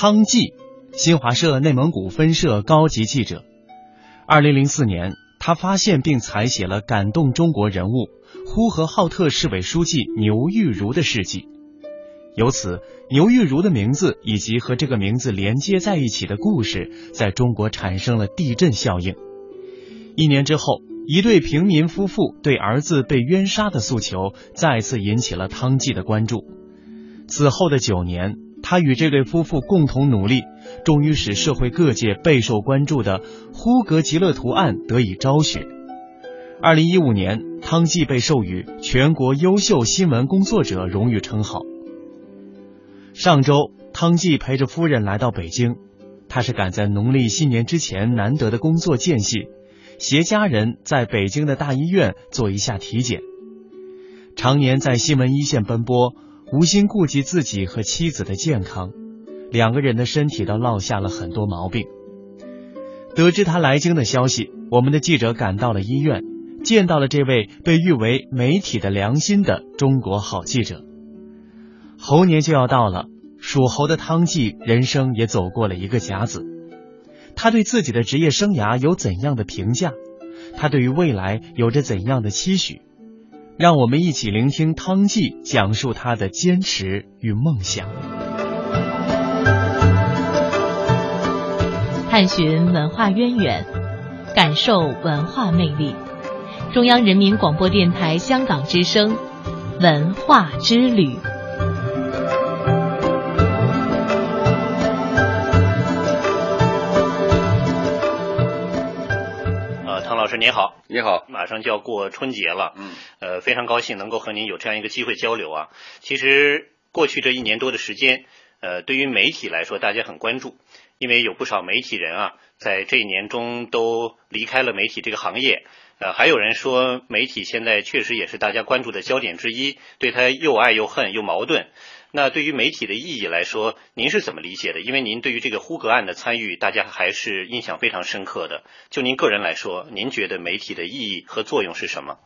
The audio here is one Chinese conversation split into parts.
汤纪，新华社内蒙古分社高级记者。二零零四年，他发现并采写了感动中国人物呼和浩特市委书记牛玉如的事迹。由此，牛玉如的名字以及和这个名字连接在一起的故事，在中国产生了地震效应。一年之后，一对平民夫妇对儿子被冤杀的诉求再次引起了汤纪的关注。此后的九年，他与这对夫妇共同努力，终于使社会各界备受关注的呼格吉勒图案得以昭雪。二零一五年，汤计被授予全国优秀新闻工作者荣誉称号。上周，汤计陪着夫人来到北京，他是赶在农历新年之前难得的工作间隙。携家人在北京的大医院做一下体检。常年在新闻一线奔波，无心顾及自己和妻子的健康，两个人的身体都落下了很多毛病。得知他来京的消息，我们的记者赶到了医院，见到了这位被誉为媒体的良心的中国好记者。猴年就要到了，属猴的汤计人生也走过了一个甲子。他对自己的职业生涯有怎样的评价？他对于未来有着怎样的期许？让我们一起聆听汤记讲述他的坚持与梦想。探寻文化渊源，感受文化魅力。中央人民广播电台香港之声，文化之旅。老师您好，你好，马上就要过春节了，嗯，呃，非常高兴能够和您有这样一个机会交流啊。其实过去这一年多的时间，呃，对于媒体来说，大家很关注，因为有不少媒体人啊，在这一年中都离开了媒体这个行业，呃，还有人说媒体现在确实也是大家关注的焦点之一，对他又爱又恨又矛盾。那对于媒体的意义来说，您是怎么理解的？因为您对于这个呼格案的参与，大家还是印象非常深刻的。就您个人来说，您觉得媒体的意义和作用是什么？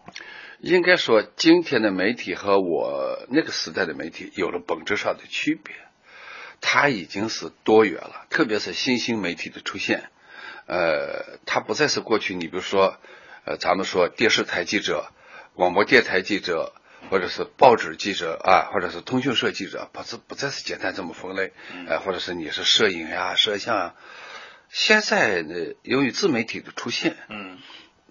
应该说，今天的媒体和我那个时代的媒体有了本质上的区别。它已经是多元了，特别是新兴媒体的出现，呃，它不再是过去你比如说，呃，咱们说电视台记者、广播电台记者。或者是报纸记者啊，或者是通讯社记者，不是不再是简单这么分类，呃，或者是你是摄影呀、摄像啊。现在呢，由于自媒体的出现，嗯，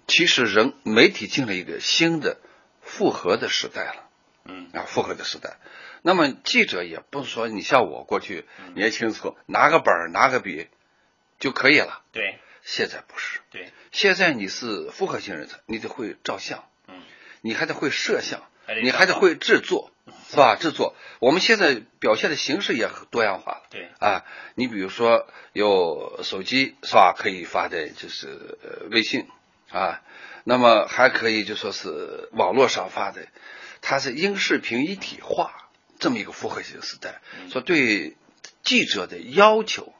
其实人媒体进了一个新的复合的时代了，嗯。啊，复合的时代。那么记者也不是说你像我过去年轻时候拿个本儿拿个笔就可以了，对，现在不是，对，现在你是复合型人才，你得会照相，嗯，你还得会摄像。你还得会制作，是吧？制作，我们现在表现的形式也多样化了。对啊，你比如说有手机，是吧？可以发的就是微信啊，那么还可以就说是网络上发的，它是音视频一体化这么一个复合型时代，说对记者的要求，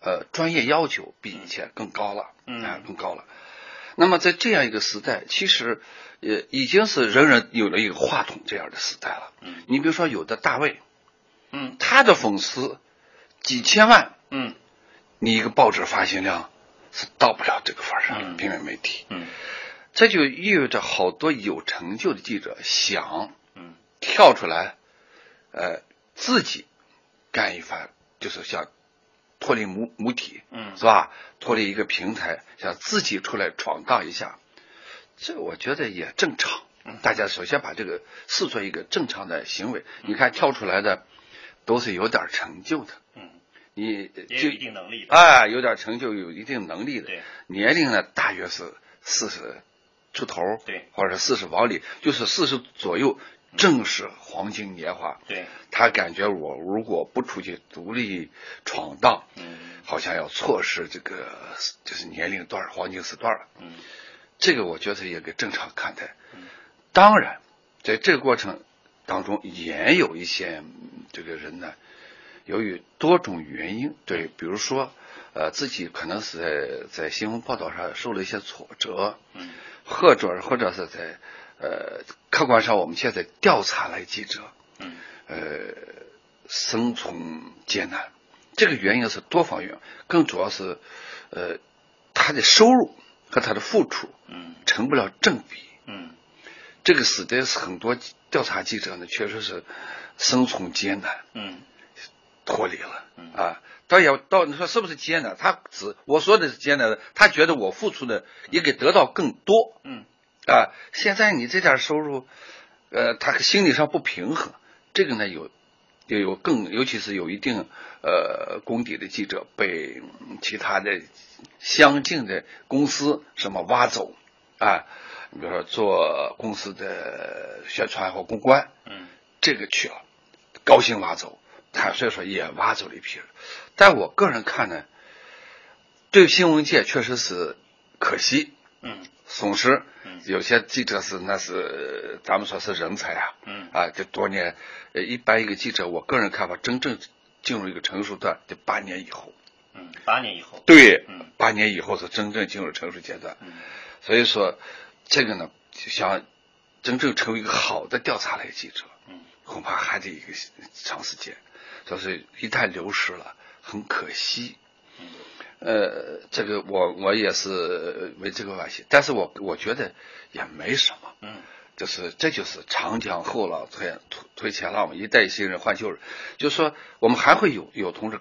呃，专业要求比以前更高了，啊，更高了。那么在这样一个时代，其实。呃，已经是人人有了一个话筒这样的时代了。嗯，你比如说有的大卫，嗯，他的粉丝几千万，嗯，你一个报纸发行量是到不了这个份上的平面媒体。嗯，这就意味着好多有成就的记者想，嗯，跳出来，呃，自己干一番，就是想脱离母母体，嗯，是吧？脱离一个平台，想自己出来闯荡一下。这我觉得也正常，大家首先把这个视作一个正常的行为。你看跳出来的都是有点成就的，嗯，你有一定能力啊，有点成就，有一定能力的，年龄呢大约是四十出头，对，或者四十往里，就是四十左右，正是黄金年华。对，他感觉我如果不出去独立闯荡，嗯，好像要错失这个就是年龄段黄金时段了，嗯。这个我觉得也给正常看待。嗯当然，在这个过程当中，也有一些这个人呢，由于多种原因，对，比如说，呃，自己可能是在在新闻报道上受了一些挫折，嗯，或者或者是在呃客观上，我们现在调查来记者，嗯，呃，生存艰难，这个原因是多方面，更主要是，呃，他的收入和他的付出，嗯成不了正比。嗯这个使得很多调查记者呢，确实是生存艰难，嗯脱离了嗯啊。倒也到你说是不是艰难？他只我说的是艰难的，他觉得我付出的应该得到更多嗯啊。现在你这点收入，呃，他心理上不平衡，这个呢有有有更，尤其是有一定呃功底的记者被嗯其他的相近的公司什么挖走啊，你比如说做公司的宣传和公关，嗯这个去了，高薪挖走，他所以说也挖走了一批人。但我个人看呢，对新闻界确实是可惜、嗯损失嗯。有些记者是那是咱们说是人才啊，嗯啊，这多年，呃，一般一个记者，我个人看法，真正进入一个成熟段，得八年以后。嗯，八年以后，对嗯八年以后是真正进入成熟阶段。嗯所以说，这个呢，就想真正成为一个好的调查类记者，嗯恐怕还得一个长时间。就是一旦流失了，很可惜。嗯呃，这个我我也是为这个惋惜，但是我我觉得也没什么。嗯就是这就是长江后浪推推推前浪嘛，一代新人换旧人。就是说，我们还会有有同志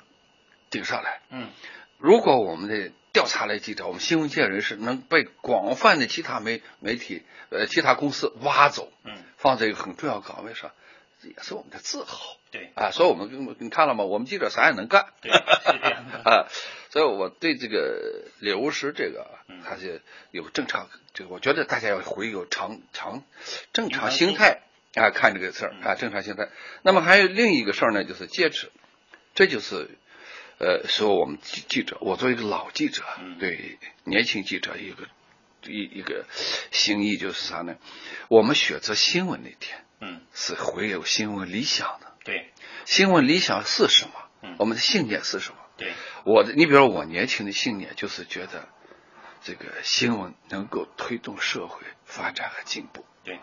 顶上来。嗯如果我们的调查类记者，我们新闻界人士能被广泛的其他媒媒体呃其他公司挖走，嗯放在一个很重要岗位上，这也是我们的自豪对啊。所以我们你看了吗？我们记者啥也能干。对是这样的，啊，所以我对这个流失这个嗯还是有正常，这个我觉得大家要回有常常正常常心心态啊看这个事儿嗯啊，正常心态。那么还有另一个事儿呢，就是戒指，这就是呃说我们记记者，我作为一个老记者嗯，对年轻记者一个一一个心意就是啥呢？我们选择新闻那天嗯是会有新闻理想的，对新闻理想是什么嗯？我们的信念是什么？对我的，你比如说我年轻的信念就是觉得，这个新闻能够推动社会发展和进步，对。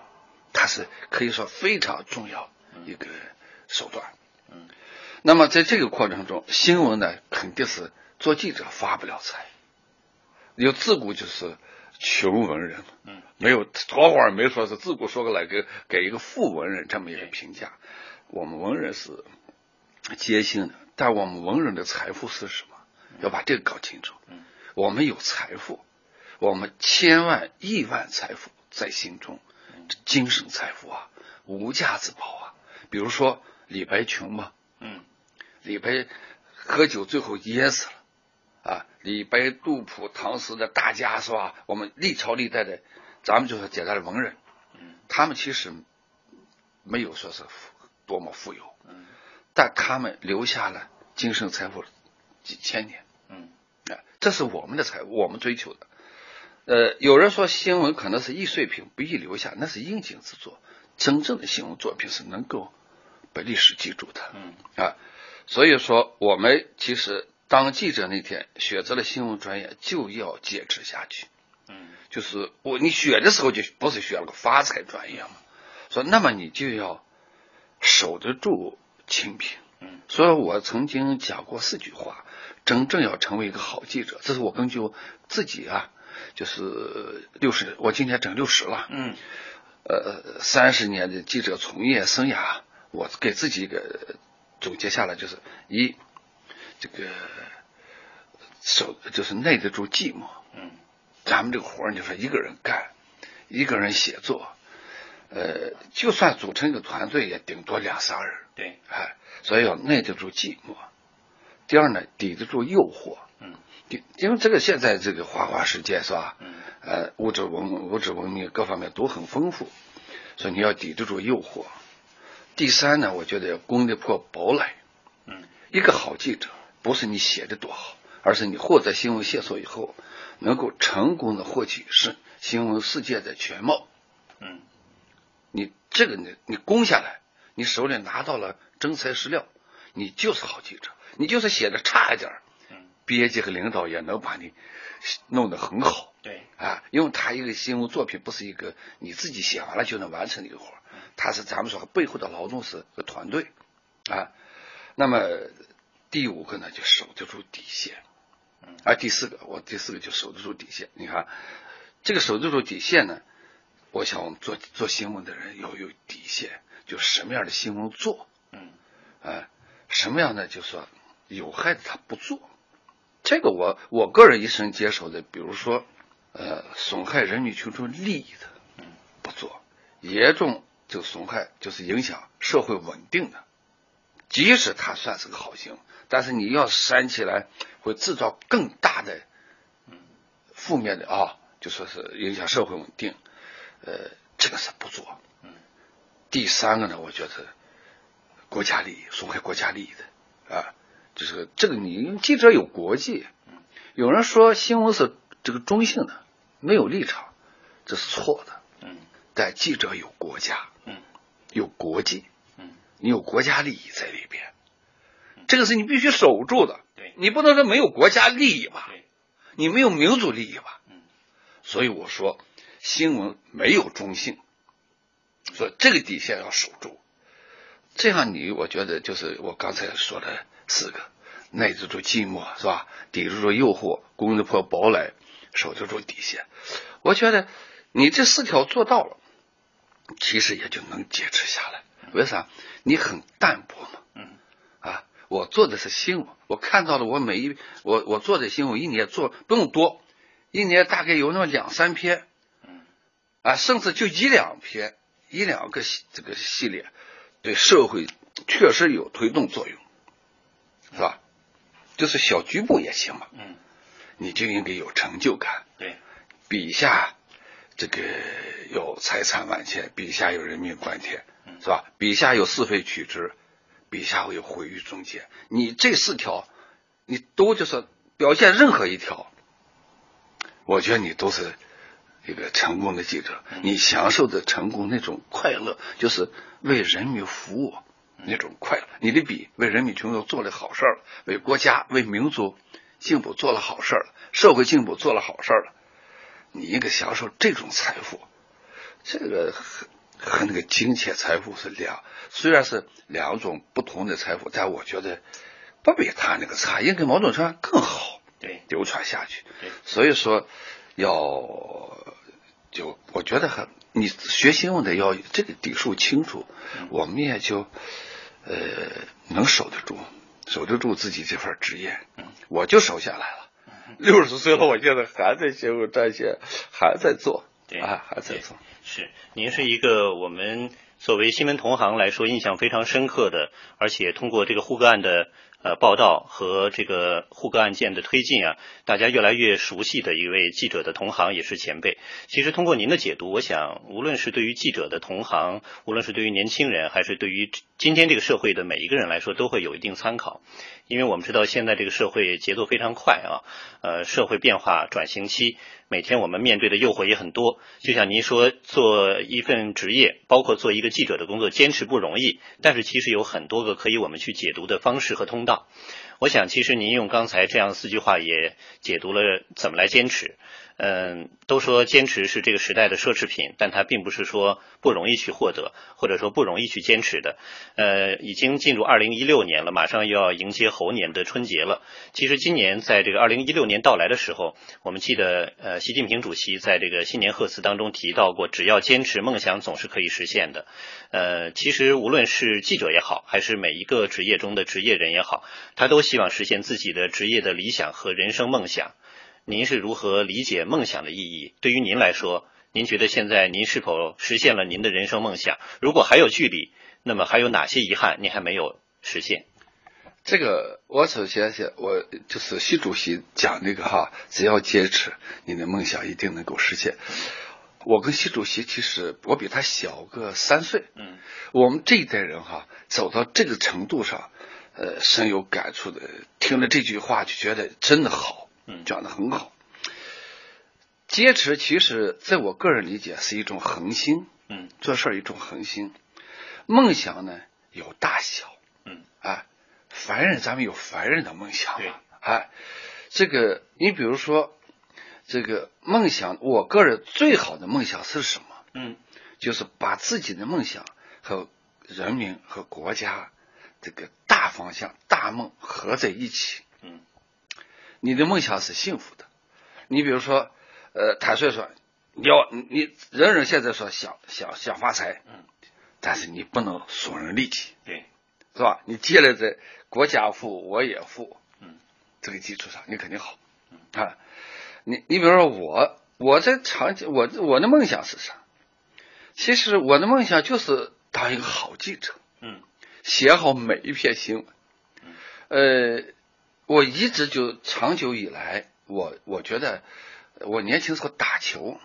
它是可以说非常重要一个手段。嗯。那么在这个过程中，新闻呢肯定是做记者发不了财，有自古就是穷文人，嗯。没有多会儿没说是自古说过来给给一个富文人这么一个评价，我们文人是艰辛的，但我们文人的财富是什么？要把这个搞清楚。嗯我们有财富，我们千万亿万财富在心中，这精神财富啊，无价之宝啊。比如说李白穷嘛，嗯李白喝酒最后噎死了，啊，李白、杜甫、唐诗的大家是吧？我们历朝历代的，咱们就说简单的文人，嗯他们其实没有说是富多么富有，嗯但他们留下了精神财富几千年，这是我们的财富，我们追求的。呃，有人说新闻可能是易碎品，不易留下，那是应景之作。真正的新闻作品是能够被历史记住的。嗯啊，所以说我们其实当记者那天选择了新闻专业，就要坚持下去。嗯就是我你选的时候就不是选了个发财专业嘛，说那么你就要守得住清贫。嗯所以我曾经讲过四句话：真正要成为一个好记者，这是我根据自己啊，就是六十，我今年整六十了，嗯呃，三十年的记者从业生涯，我给自己一个总结下来，就是一，这个守就是耐得住寂寞。嗯咱们这个活儿，你说一个人干，一个人写作，呃，就算组成一个团队，也顶多两三人，对哎，所以要耐得住寂寞。第二呢，抵得住诱惑，嗯抵因为这个现在这个花花世界是吧？嗯呃，物质文物质文明各方面都很丰富，所以你要抵得住诱惑。第三呢，我觉得要攻得破堡垒。嗯一个好记者不是你写的多好，而是你获得新闻线索以后，能够成功的获取是新闻世界的全貌。嗯你这个你你攻下来，你手里拿到了真材实料，你就是好记者。你就是写的差一点儿嗯编辑和领导也能把你弄得很好。对啊，因为他一个新闻作品不是一个你自己写完了就能完成的一个活儿，他是咱们说背后的劳动是个团队啊。那么第五个呢，就守得住底线。而第四个，我第四个就守得住底线。你看，这个守得住底线呢，我想我们做做新闻的人要有底线，就什么样的新闻做，嗯，啊，什么样的就说有害的他不做。这个我我个人一生接受的，比如说，呃，损害人民群众利益的，不做；严重就损害就是影响社会稳定的，即使它算是个好行。但是你要煽起来，会制造更大的负面的啊，就说是影响社会稳定，呃，这个是不做。第三个呢，我觉得国家利益损害国家利益的啊，就是这个你记者有国际，有人说新闻是这个中性的，没有立场，这是错的。嗯，但记者有国家，嗯，有国际，嗯，你有国家利益在里边。这个是你必须守住的，对你不能说没有国家利益吧？对，你没有民族利益吧？嗯，所以我说新闻没有中性，所以这个底线要守住。这样你我觉得就是我刚才说的四个：耐得住寂寞是吧？抵得住诱惑，攻得破堡垒，守得住底线。我觉得你这四条做到了，其实也就能坚持下来。为啥？你很淡泊嘛。嗯。啊。我做的是新闻，我看到了我每一我我做的新闻一年做不用多，一年大概有那么两三篇，啊，甚至就一两篇一两个这个系列，对社会确实有推动作用，是吧？就是小局部也行嘛，嗯，你就应该有成就感，对，笔下这个有财产万千，笔下有人命关天，是吧？笔下有是非曲直。笔下会有毁誉终结，你这四条，你都就是表现任何一条，我觉得你都是一个成功的记者。你享受的成功那种快乐，就是为人民服务那种快乐。你的笔为人民群众做了好事儿了，为国家为民族进步做了好事儿了，社会进步做了好事儿了，你应该享受这种财富。这个和和那个金钱财富是两。虽然是两种不同的财富，但我觉得不比他那个差，应该某种程度上更好，对，流传下去。对，所以说要就我觉得很，你学新闻的要这个底数清楚，我们也就呃能守得住，守得住自己这份职业。嗯，我就守下来了。六十岁了，我现在还在新闻战线，还在做，对啊，还在做。是，您是一个我们。作为新闻同行来说，印象非常深刻的，而且通过这个护个案的呃报道和这个护个案件的推进啊，大家越来越熟悉的一位记者的同行也是前辈。其实通过您的解读，我想无论是对于记者的同行，无论是对于年轻人，还是对于今天这个社会的每一个人来说，都会有一定参考。因为我们知道现在这个社会节奏非常快啊，呃，社会变化转型期。每天我们面对的诱惑也很多，就像您说，做一份职业，包括做一个记者的工作，坚持不容易。但是其实有很多个可以我们去解读的方式和通道我想，其实您用刚才这样四句话也解读了怎么来坚持。嗯，都说坚持是这个时代的奢侈品，但它并不是说不容易去获得，或者说不容易去坚持的。呃，已经进入二零一六年了，马上又要迎接猴年的春节了。其实今年在这个二零一六年到来的时候，我们记得呃，习近平主席在这个新年贺词当中提到过，只要坚持，梦想总是可以实现的。呃，其实无论是记者也好，还是每一个职业中的职业人也好，他都希望实现自己的职业的理想和人生梦想。您是如何理解梦想的意义？对于您来说，您觉得现在您是否实现了您的人生梦想？如果还有距离，那么还有哪些遗憾您还没有实现？这个我首先是我就是习主席讲那个哈，只要坚持，你的梦想一定能够实现。我跟习主席其实我比他小个三岁，嗯，我们这一代人哈走到这个程度上，呃，深有感触的，听了这句话就觉得真的好。嗯，讲的很好。坚持其实在我个人理解是一种恒心，嗯，做事儿一种恒心。梦想呢有大小，嗯，啊，凡人咱们有凡人的梦想，嘛，哎，这个你比如说这个梦想，我个人最好的梦想是什么？嗯，就是把自己的梦想和人民和国家这个大方向、大梦合在一起，嗯，你的梦想是幸福的。你比如说，呃，坦率说，你要你人人现在说想想想发财，嗯，但是你不能损人利己，对，是吧？你建了这国家富我也富，嗯，这个基础上，你肯定好，啊，你你比如说我我在长期我我的梦想是啥？其实我的梦想就是当一个好记者，嗯，写好每一篇新闻，呃，我一直就长久以来，我我觉得我年轻时候打球，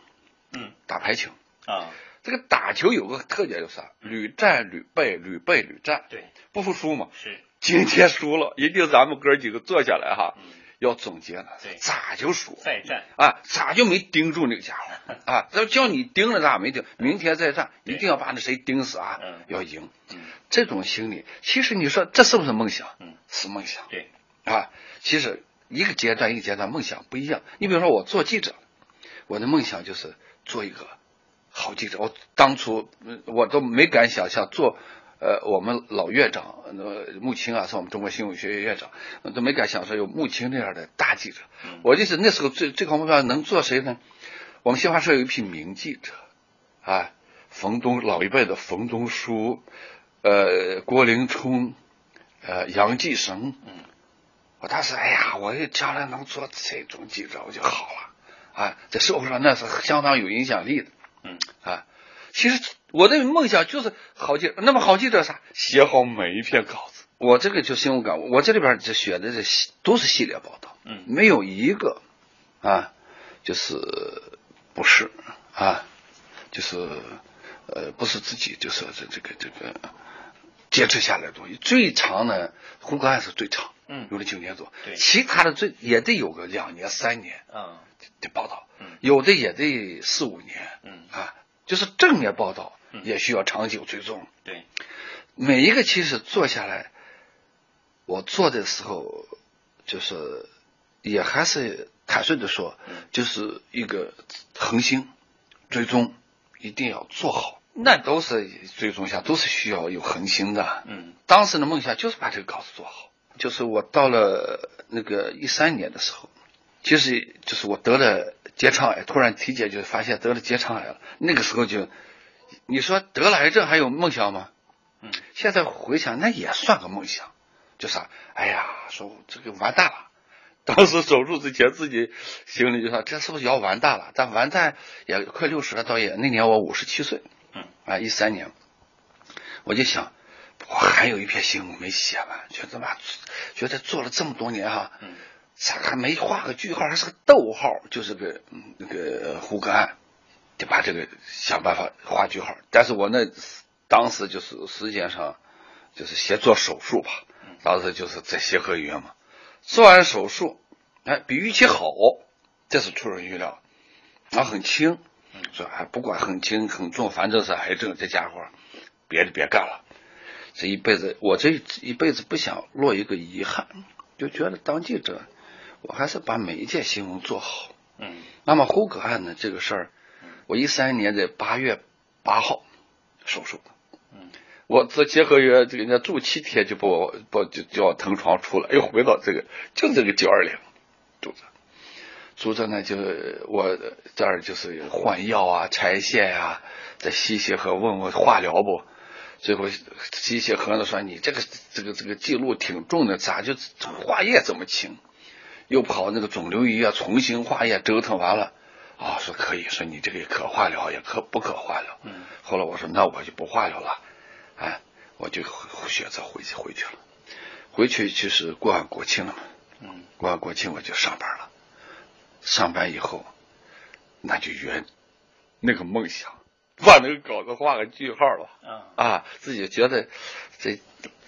嗯，打排球，啊，这个打球有个特点就是啥？屡战屡败，屡败屡战，对，不服输嘛。是，今天输了，一定咱们哥几个坐下来哈，嗯，要总结了对，咋就输？再战，啊，咋就没盯住那个家伙 啊？要叫你盯了，咋没盯？明天再战，一定要把那谁盯死啊嗯！要赢。嗯，这种心理，其实你说这是不是梦想？嗯，是梦想对，啊。其实一个阶段一个阶段梦想不一样。你比如说我做记者，我的梦想就是做一个好记者。我当初嗯我都没敢想象做。呃，我们老院长呃穆青啊，是我们中国新闻学院院长，呃都没敢想说有穆青那样的大记者。嗯我就是那时候最最高目标能做谁呢？我们新华社有一批名记者，啊，冯东老一辈的冯东书，呃，郭林冲，呃，杨继绳。嗯，我当时哎呀，我将来能做这种记者我就好了，啊，在社会上那是相当有影响力的。嗯，啊，其实我的梦想就是好记者。那么好记者啥？写好每一篇稿子。我这个就新闻感悟，我这里边就选的这系都是系列报道，嗯没有一个啊，就是不是啊，就是呃不是自己就是这这个这个坚持下来的东西。最长的，胡歌案是最长，嗯。有了九年多，对。其他的最也得有个两年三年嗯，得报道，嗯。有的也得四五年，嗯。啊，就是正面报道嗯。也需要长久追踪。对，每一个其实做下来，我做的时候，就是也还是坦率的说，嗯。就是一个恒心追踪，一定要做好。那都是追踪下，都是需要有恒心的。嗯。当时的梦想就是把这个稿子做好。就是我到了那个一三年的时候，其实就是我得了结肠癌，突然体检就发现得了结肠癌了。那个时候就，你说得了癌症还有梦想吗？嗯，现在回想那也算个梦想，就啥？哎呀，说这个完蛋了。当时手术之前自己心里就说这是不是要完蛋了？但完蛋也快六十了，倒也那年我五十七岁，嗯啊，一三年，我就想，我还有一篇新闻没写完，觉得妈，觉得做了这么多年哈，嗯咋还没画个句号，还是个逗号，就是个嗯那个胡歌案，就把这个想办法画句号。但是我那当时就是时间上，就是先做手术吧，当时就是在协和医院嘛，做完手术，哎，比预期好，这是出人预料，然后很轻，说哎不管很轻很重，反正是癌症，这家伙别的别干了。这一辈子，我这一辈子不想落一个遗憾，就觉得当记者，我还是把每一件新闻做好。嗯那么胡歌案呢，这个事儿，我一三年的八月八号手术，嗯，我这结合约这个人家住七天就把我把就叫我腾床出来，又回到这个就这个九二零住着，住着呢就我这儿就是换药啊、拆线呀、再吸血和问问化疗不，最后机械和呢说你这个这个这个记录挺重的，咋就化验这么轻？又跑那个肿瘤医院重新化验，折腾完了，啊、说可以，说你这个可化疗也可不可化疗。嗯后来我说那我就不化疗了，哎，我就选择回去回去了。回去就是过完国庆了嘛，嗯过完国庆我就上班了。上班以后，那就圆那个梦想，把那个稿子画个句号了。啊啊，自己觉得这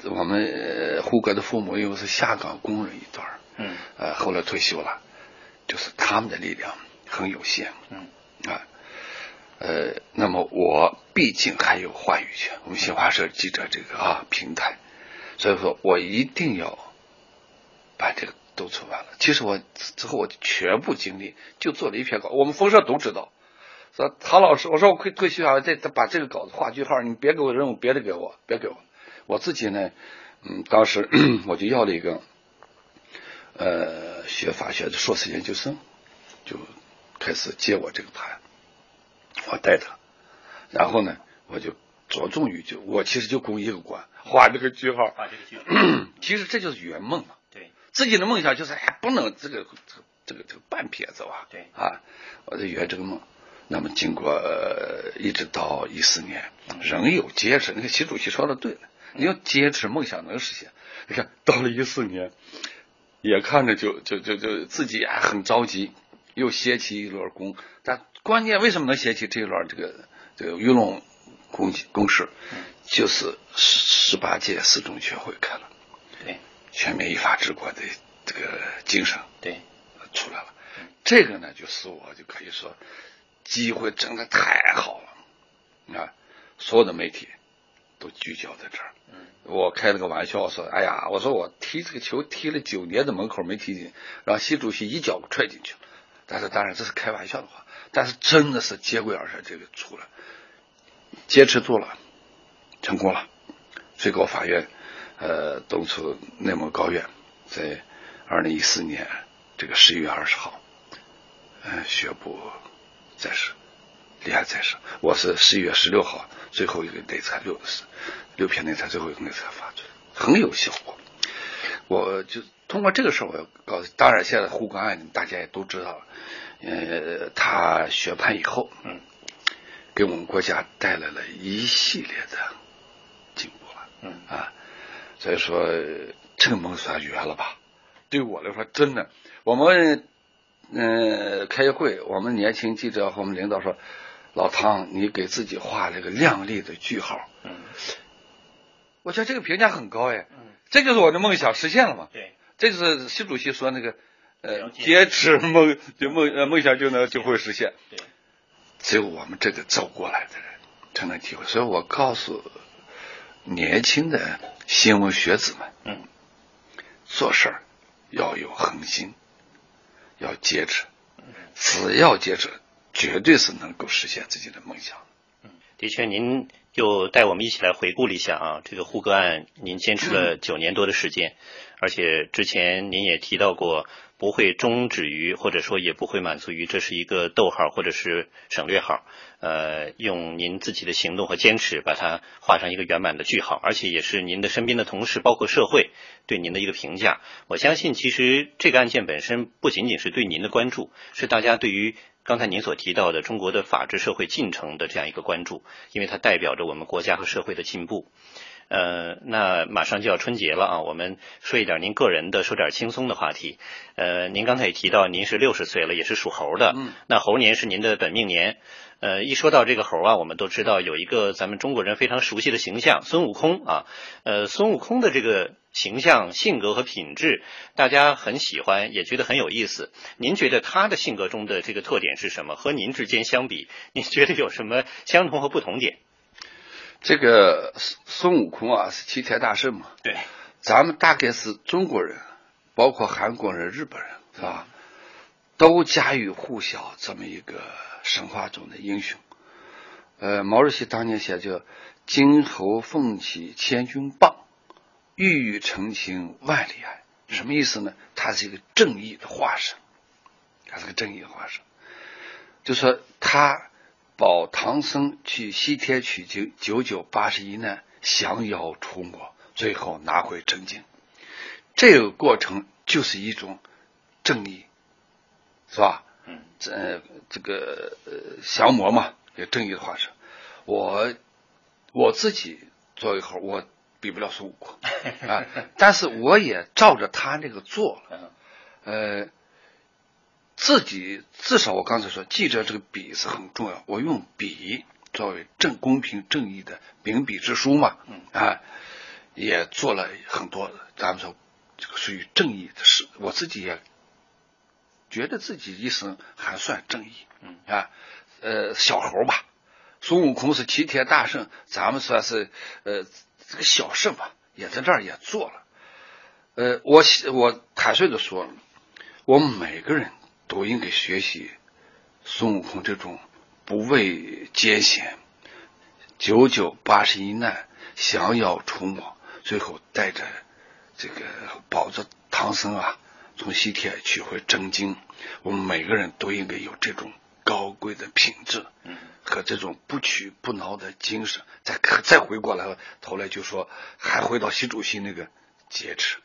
我们呃胡歌的父母又是下岗工人一段儿嗯呃，后来退休了，就是他们的力量很有限，嗯啊，呃，那么我毕竟还有话语权，我们新华社记者这个啊平台，所以说我一定要把这个都做完了。其实我之后我全部精力就做了一篇稿，我们风社都知道。说曹老师，我说我退退休了，再再把这个稿子画句号，你别给我任务，别的给我，别给我，我自己呢，嗯，当时 我就要了一个，呃，学法学的硕士研究生，就开始接我这个盘，我带他，然后呢，我就着重于就我其实就攻一个关，画这个句号，画这个句号，其实这就是圆梦嘛。对，自己的梦想就是哎，不能这个这个这个这个半撇子吧。对，啊，我就圆这个梦。那么经过呃、一直到一四年，仍有坚持。那个习主席说的对了，你要坚持，梦想能实现。你看到了一四年，也看着就就就就自己啊很着急，又掀起一轮攻。但关键为什么能掀起这一轮这个这个舆论攻攻势，就是十十八届四中全会开了，对，全面依法治国的这个精神对出来了。这个呢，就使我就可以说。机会真的太好了，啊，所有的媒体都聚焦在这儿。我开了个玩笑说：“哎呀，我说我踢这个球踢了九年的门口没踢进，让习主席一脚踹进去了。”但是当然这是开玩笑的话，但是真的是接轨而上，这个出来，坚持住了，成功了。最高法院呃东处内蒙高院在二零一四年这个十一月二十号，嗯宣布。再审，立案再审。我是十一月十六号最后一个内测六是六篇内测最后一个内测发出来，很有效果。我就通过这个事儿，我要告诉，当然现在胡刚案大家也都知道了，呃，他宣判以后，嗯，给我们国家带来了一系列的进步了，嗯啊，所以说这个梦算圆了吧？对我来说，真的，我们。嗯，开会，我们年轻记者和我们领导说：“老汤，你给自己画了个亮丽的句号。”嗯，我觉得这个评价很高哎。嗯，这就是我的梦想实现了嘛。对，这就是习主席说那个，呃，坚持梦就梦呃梦想就能就会实现。对，只有我们这个走过来的人才能体会。所以我告诉年轻的新闻学子们，嗯，做事儿要有恒心。要坚持，只要坚持，绝对是能够实现自己的梦想。嗯，的确，您又带我们一起来回顾了一下啊，这个胡歌案，您坚持了九年多的时间，而且之前您也提到过。不会终止于，或者说也不会满足于，这是一个逗号或者是省略号，呃，用您自己的行动和坚持把它画上一个圆满的句号，而且也是您的身边的同事，包括社会对您的一个评价。我相信，其实这个案件本身不仅仅是对您的关注，是大家对于刚才您所提到的中国的法治社会进程的这样一个关注，因为它代表着我们国家和社会的进步。呃，那马上就要春节了啊，我们说一点您个人的，说点轻松的话题。呃，您刚才也提到您是六十岁了，也是属猴的。嗯。那猴年是您的本命年。呃，一说到这个猴啊，我们都知道有一个咱们中国人非常熟悉的形象孙悟空啊。呃，孙悟空的这个形象、性格和品质，大家很喜欢，也觉得很有意思。您觉得他的性格中的这个特点是什么？和您之间相比，您觉得有什么相同和不同点？这个孙孙悟空啊，是齐天大圣嘛？对，咱们大概是中国人，包括韩国人、日本人，是吧？都家喻户晓这么一个神话中的英雄。呃，毛主席当年写叫“金猴奋起千钧棒，玉宇澄清万里爱”，什么意思呢？他是一个正义的化身，他是个正义的化身，就说他。保唐僧去西天取经，九九八十一难，降妖除魔，最后拿回真经。这个过程就是一种正义，是吧？嗯，这这个呃降魔嘛，也正义的化身。我我自己做一会儿，我比不了孙悟空啊，但是我也照着他那个做了，呃。自己至少我刚才说，记着这个笔是很重要。我用笔作为正公平正义的秉笔之书嘛，啊，也做了很多。咱们说这个属于正义的事，我自己也觉得自己一生还算正义，啊，呃，小猴吧，孙悟空是齐天大圣，咱们算是呃这个小圣吧，也在这儿也做了。呃，我我坦率的说，我们每个人。都应该学习孙悟空这种不畏艰险、九九八十一难、降妖除魔，最后带着这个保着唐僧啊，从西天取回真经。我们每个人都应该有这种高贵的品质，和这种不屈不挠的精神。再可再回过来头来就说，还回到习主席那个劫持。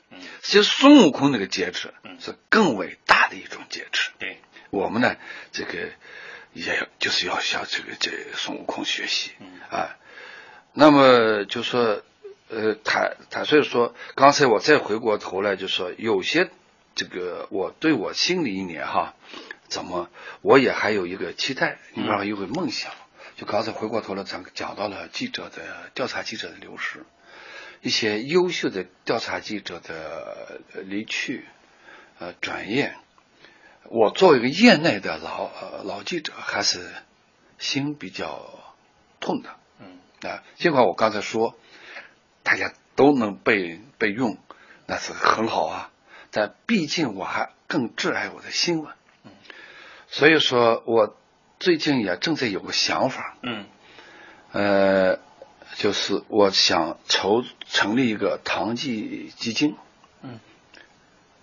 其实孙悟空那个劫持是更伟大的一种劫持。对，我们呢，这个也就是要向这个这孙悟空学习啊。那么就说，呃，坦坦率说，刚才我再回过头来就说，有些这个我对我新的一年哈，怎么我也还有一个期待，你比方有个梦想。就刚才回过头来，咱讲到了记者的调查记者的流失，一些优秀的调查记者的离去，呃，转业。我作为一个业内的老呃老记者，还是心比较痛的。嗯。啊，尽管我刚才说，大家都能被被用，那是很好啊。但毕竟我还更挚爱我的新闻，嗯，所以说我最近也正在有个想法，嗯，呃，就是我想筹成立一个唐记基金，嗯，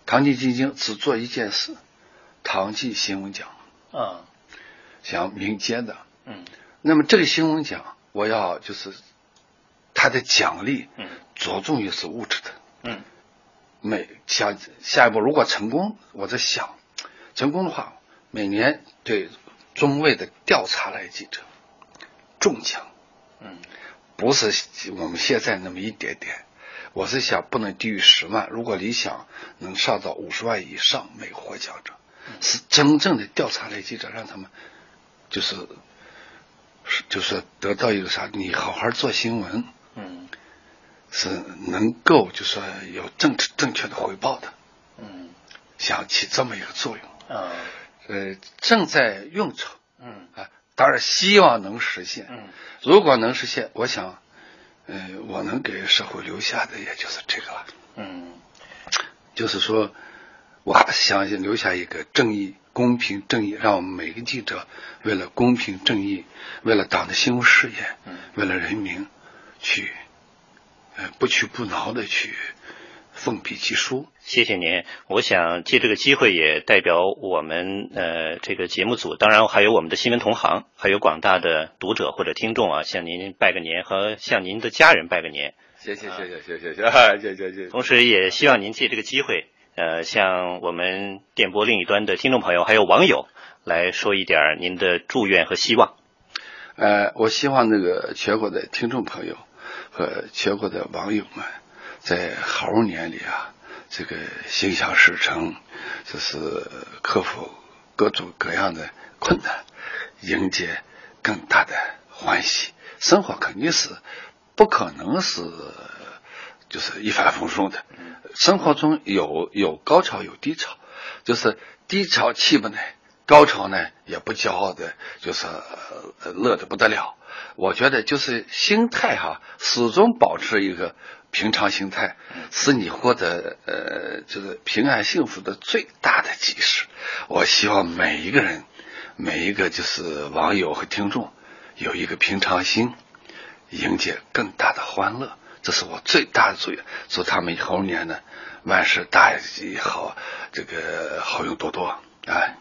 唐记基金只做一件事，唐记新闻奖，啊，想民间的，嗯，那么这个新闻奖。我要就是它的奖励，嗯，着重于是物质的，嗯，每下下一步如果成功，我在想，成功的话，每年对中卫的调查来记者中奖，嗯，不是我们现在那么一点点，我是想不能低于十万，如果理想能上到五十万以上，每个获奖者是真正的调查类记者，让他们就是。是，就是得到一个啥？你好好做新闻，嗯，是能够就说有正正确的回报的，嗯，想起这么一个作用，啊，呃，正在用着，嗯，啊，当然希望能实现，嗯，如果能实现，我想，呃，我能给社会留下的也就是这个了，嗯，就是说，我相信留下一个正义。公平正义，让我们每个记者为了公平正义，为了党的新闻事业，为了人民，去呃不屈不挠的去奋笔疾书。谢谢您，我想借这个机会也代表我们呃这个节目组，当然还有我们的新闻同行，还有广大的读者或者听众啊，向您拜个年和向您的家人拜个年。谢谢谢谢谢谢谢谢谢谢。同时也希望您借这个机会。呃，向我们电波另一端的听众朋友还有网友来说一点您的祝愿和希望。呃，我希望那个全国的听众朋友和全国的网友们，在猴年里啊，这个心想事成，就是克服各种各样的困难，迎接更大的欢喜。生活肯定是不可能是就是一帆风顺的。生活中有有高潮有低潮，就是低潮气不耐，高潮呢也不骄傲的，就是乐的不得了。我觉得就是心态哈，始终保持一个平常心态，是你获得呃就是平安幸福的最大的基石。我希望每一个人，每一个就是网友和听众，有一个平常心，迎接更大的欢乐。这是我最大的祝愿，祝他们猴年呢万事大吉，好这个好运多多，啊。